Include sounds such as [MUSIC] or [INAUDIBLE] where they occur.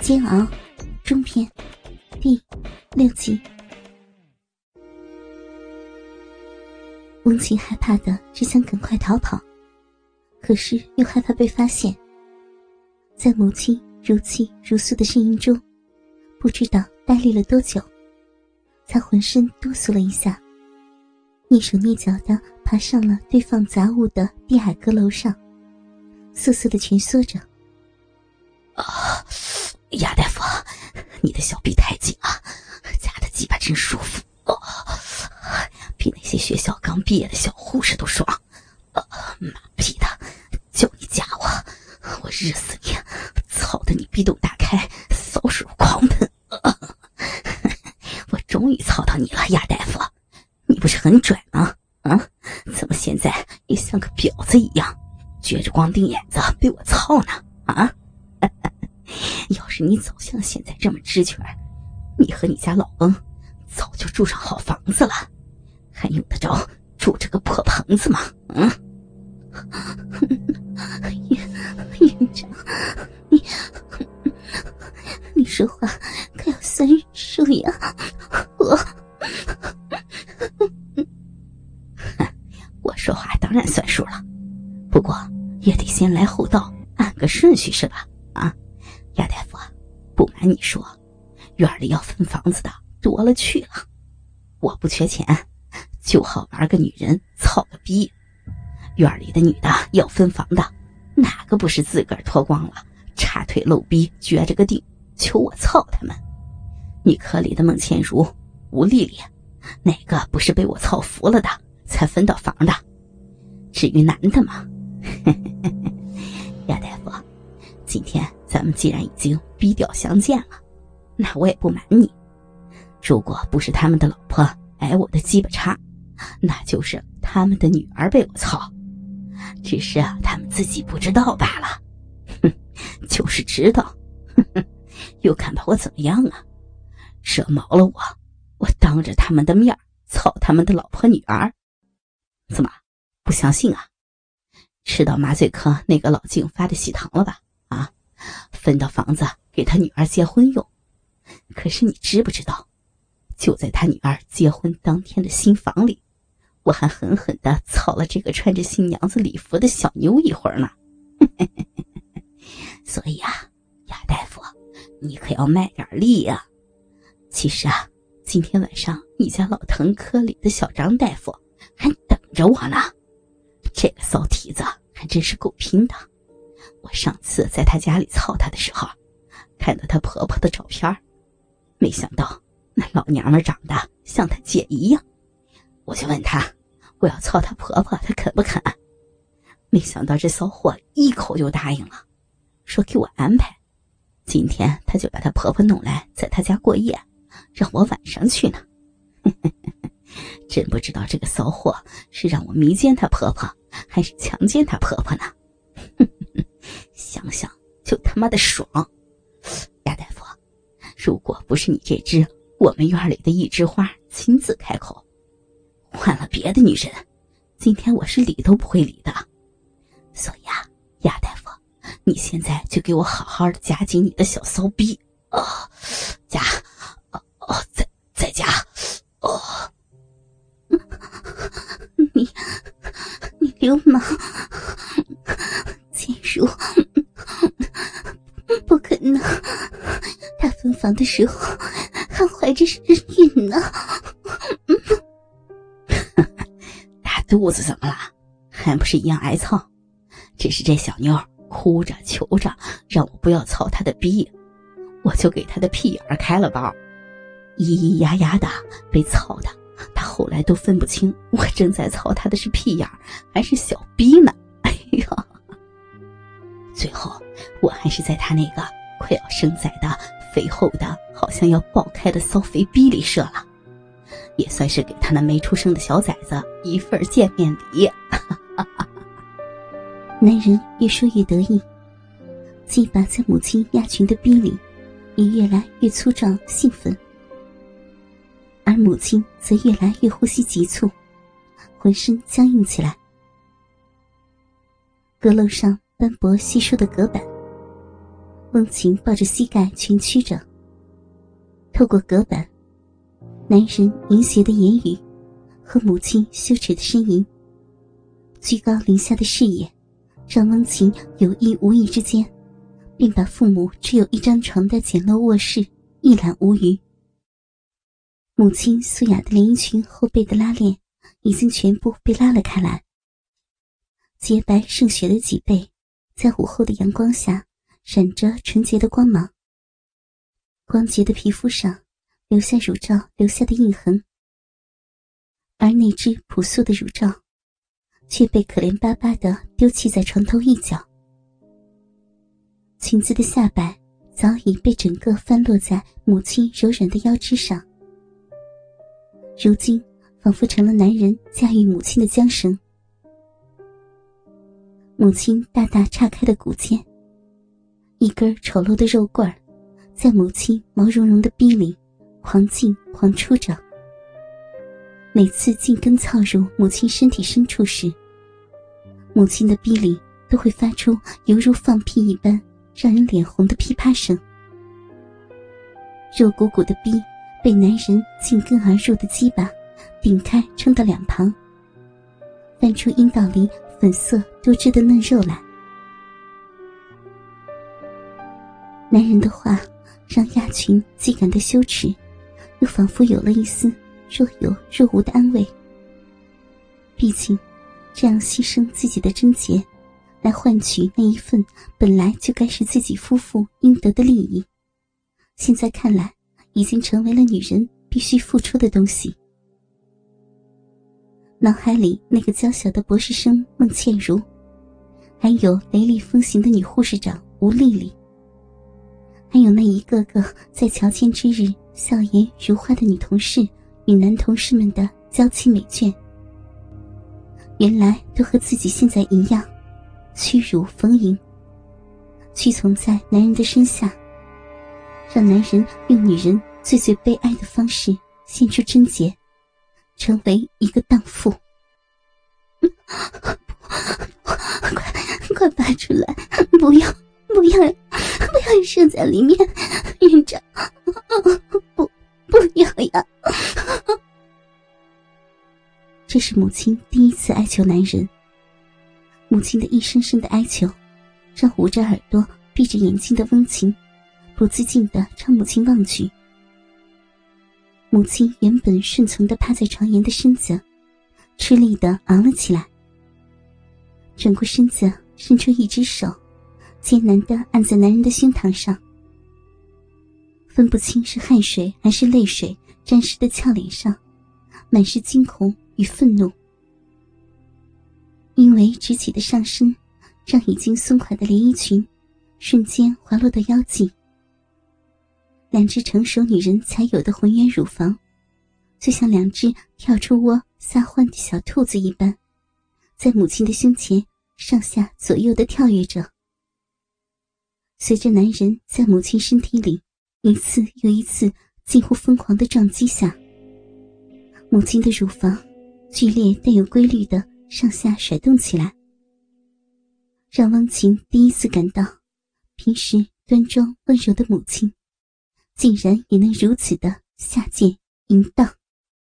煎熬中篇第六集。翁晴害怕的只想赶快逃跑，可是又害怕被发现。在母亲如泣如诉的声音中，不知道呆立了多久，才浑身哆嗦了一下，蹑手蹑脚的爬上了堆放杂物的低矮阁楼上，瑟瑟的蜷缩着。啊，[LAUGHS] 亚大夫，你的小臂太紧了，夹的鸡巴真舒服哦，比那些学校刚毕业的小护士都爽。妈逼的，叫你夹我，我日死你！操的，你逼洞打开，骚水狂喷。[LAUGHS] 我终于操到你了，亚大夫，你不是很拽吗？啊，怎么现在也像个婊子一样，撅着光腚眼子被我操呢？啊？是你早像现在这么知趣你和你家老翁早就住上好房子了，还用得着住这个破棚子吗？嗯，院院长，你你说话可要算数呀！我我说话当然算数了，不过也得先来后到，按个顺序是吧？啊？亚大夫，不瞒你说，院里要分房子的多了去了。我不缺钱，就好玩个女人，操个逼。院里的女的要分房的，哪个不是自个儿脱光了，插腿露逼，撅着个腚，求我操他们？女科里的孟倩如、吴丽丽，哪个不是被我操服了的，才分到房的？至于男的嘛，[LAUGHS] 亚大夫，今天。咱们既然已经逼调相见了，那我也不瞒你，如果不是他们的老婆挨我的鸡巴叉，那就是他们的女儿被我操，只是啊他们自己不知道罢了。哼，就是知道，哼哼，又敢把我怎么样啊？惹毛了我，我当着他们的面操他们的老婆女儿，怎么不相信啊？吃到麻醉科那个老静发的喜糖了吧？分到房子给他女儿结婚用，可是你知不知道，就在他女儿结婚当天的新房里，我还狠狠的操了这个穿着新娘子礼服的小妞一会儿呢。[LAUGHS] 所以啊，亚大夫，你可要卖点力呀。其实啊，今天晚上你家老藤科里的小张大夫还等着我呢。这个骚蹄子还真是够拼的。我上次在她家里操她的时候，看到她婆婆的照片没想到那老娘们长得像她姐一样，我就问她，我要操她婆婆，她肯不肯？没想到这骚货一口就答应了，说给我安排，今天她就把她婆婆弄来，在她家过夜，让我晚上去呢。[LAUGHS] 真不知道这个骚货是让我迷奸她婆婆，还是强奸她婆婆呢？想想就他妈的爽，[SNIFFS] 亚大夫，如果不是你这只我们院里的一枝花亲自开口，换了别的女人，今天我是理都不会理的。所以啊，亚大夫，你现在就给我好好的夹紧你的小骚逼。啊，夹，哦哦，再再夹，哦，[LAUGHS] 你你流氓，进 [LAUGHS] 入。房的时候还怀着身孕呢。大肚子怎么了？还不是一样挨操？只是这小妞哭着求着让我不要操她的逼，我就给她的屁眼开了包，咿咿呀呀的被操的，她后来都分不清我正在操她的是屁眼还是小逼呢。哎呀！最后，我还是在她那个快要生崽的、肥厚的、好像要爆开的骚肥逼里射了，也算是给他那没出生的小崽子一份见面礼。[LAUGHS] 男人越说越得意，鸡巴在母亲压群的逼里也越来越粗壮兴奋，而母亲则越来越呼吸急促，浑身僵硬起来。阁楼上。斑驳稀疏的隔板，翁琴抱着膝盖蜷曲着，透过隔板，男人淫邪的言语和母亲羞耻的呻吟，居高临下的视野，让翁琴有意无意之间，便把父母只有一张床的简陋卧室一览无余。母亲素雅的连衣裙后背的拉链已经全部被拉了开来，洁白胜雪的脊背，在午后的阳光下。闪着纯洁的光芒，光洁的皮肤上留下乳罩留下的印痕，而那只朴素的乳罩却被可怜巴巴的丢弃在床头一角。裙子的下摆早已被整个翻落在母亲柔软的腰肢上，如今仿佛成了男人驾驭母亲的缰绳。母亲大大岔开的骨尖。一根丑陋的肉棍，在母亲毛茸茸的逼里狂进狂出着。每次进根操入母亲身体深处时，母亲的逼里都会发出犹如放屁一般让人脸红的噼啪声。肉鼓鼓的逼被男人进根而入的鸡巴顶开撑到两旁，翻出阴道里粉色多汁的嫩肉来。男人的话让亚群既感到羞耻，又仿佛有了一丝若有若无的安慰。毕竟，这样牺牲自己的贞洁，来换取那一份本来就该是自己夫妇应得的利益，现在看来已经成为了女人必须付出的东西。脑海里那个娇小的博士生孟倩如，还有雷厉风行的女护士长吴丽丽。还有那一个个在乔迁之日笑颜如花的女同事与男同事们的娇妻美眷，原来都和自己现在一样，屈辱逢迎，屈从在男人的身下，让男人用女人最最悲哀的方式献出贞洁，成为一个荡妇。[LAUGHS] 快快拔出来！不要不要！不要 [LAUGHS] 射在里面，院长，不，不要呀！这是母亲第一次哀求男人。母亲的一声声的哀求，让捂着耳朵、闭着眼睛的温情，不自禁的朝母亲望去。母亲原本顺从的趴在床沿的身子，吃力的昂了起来，转过身子，伸出一只手。艰难的按在男人的胸膛上，分不清是汗水还是泪水沾湿的俏脸上，满是惊恐与愤怒。因为直起的上身，让已经松垮的连衣裙瞬间滑落到腰际。两只成熟女人才有的浑圆乳房，就像两只跳出窝撒欢的小兔子一般，在母亲的胸前上下左右的跳跃着。随着男人在母亲身体里一次又一次近乎疯狂的撞击下，母亲的乳房剧烈但有规律的上下甩动起来，让汪琴第一次感到，平时端庄温柔的母亲，竟然也能如此的下贱淫荡。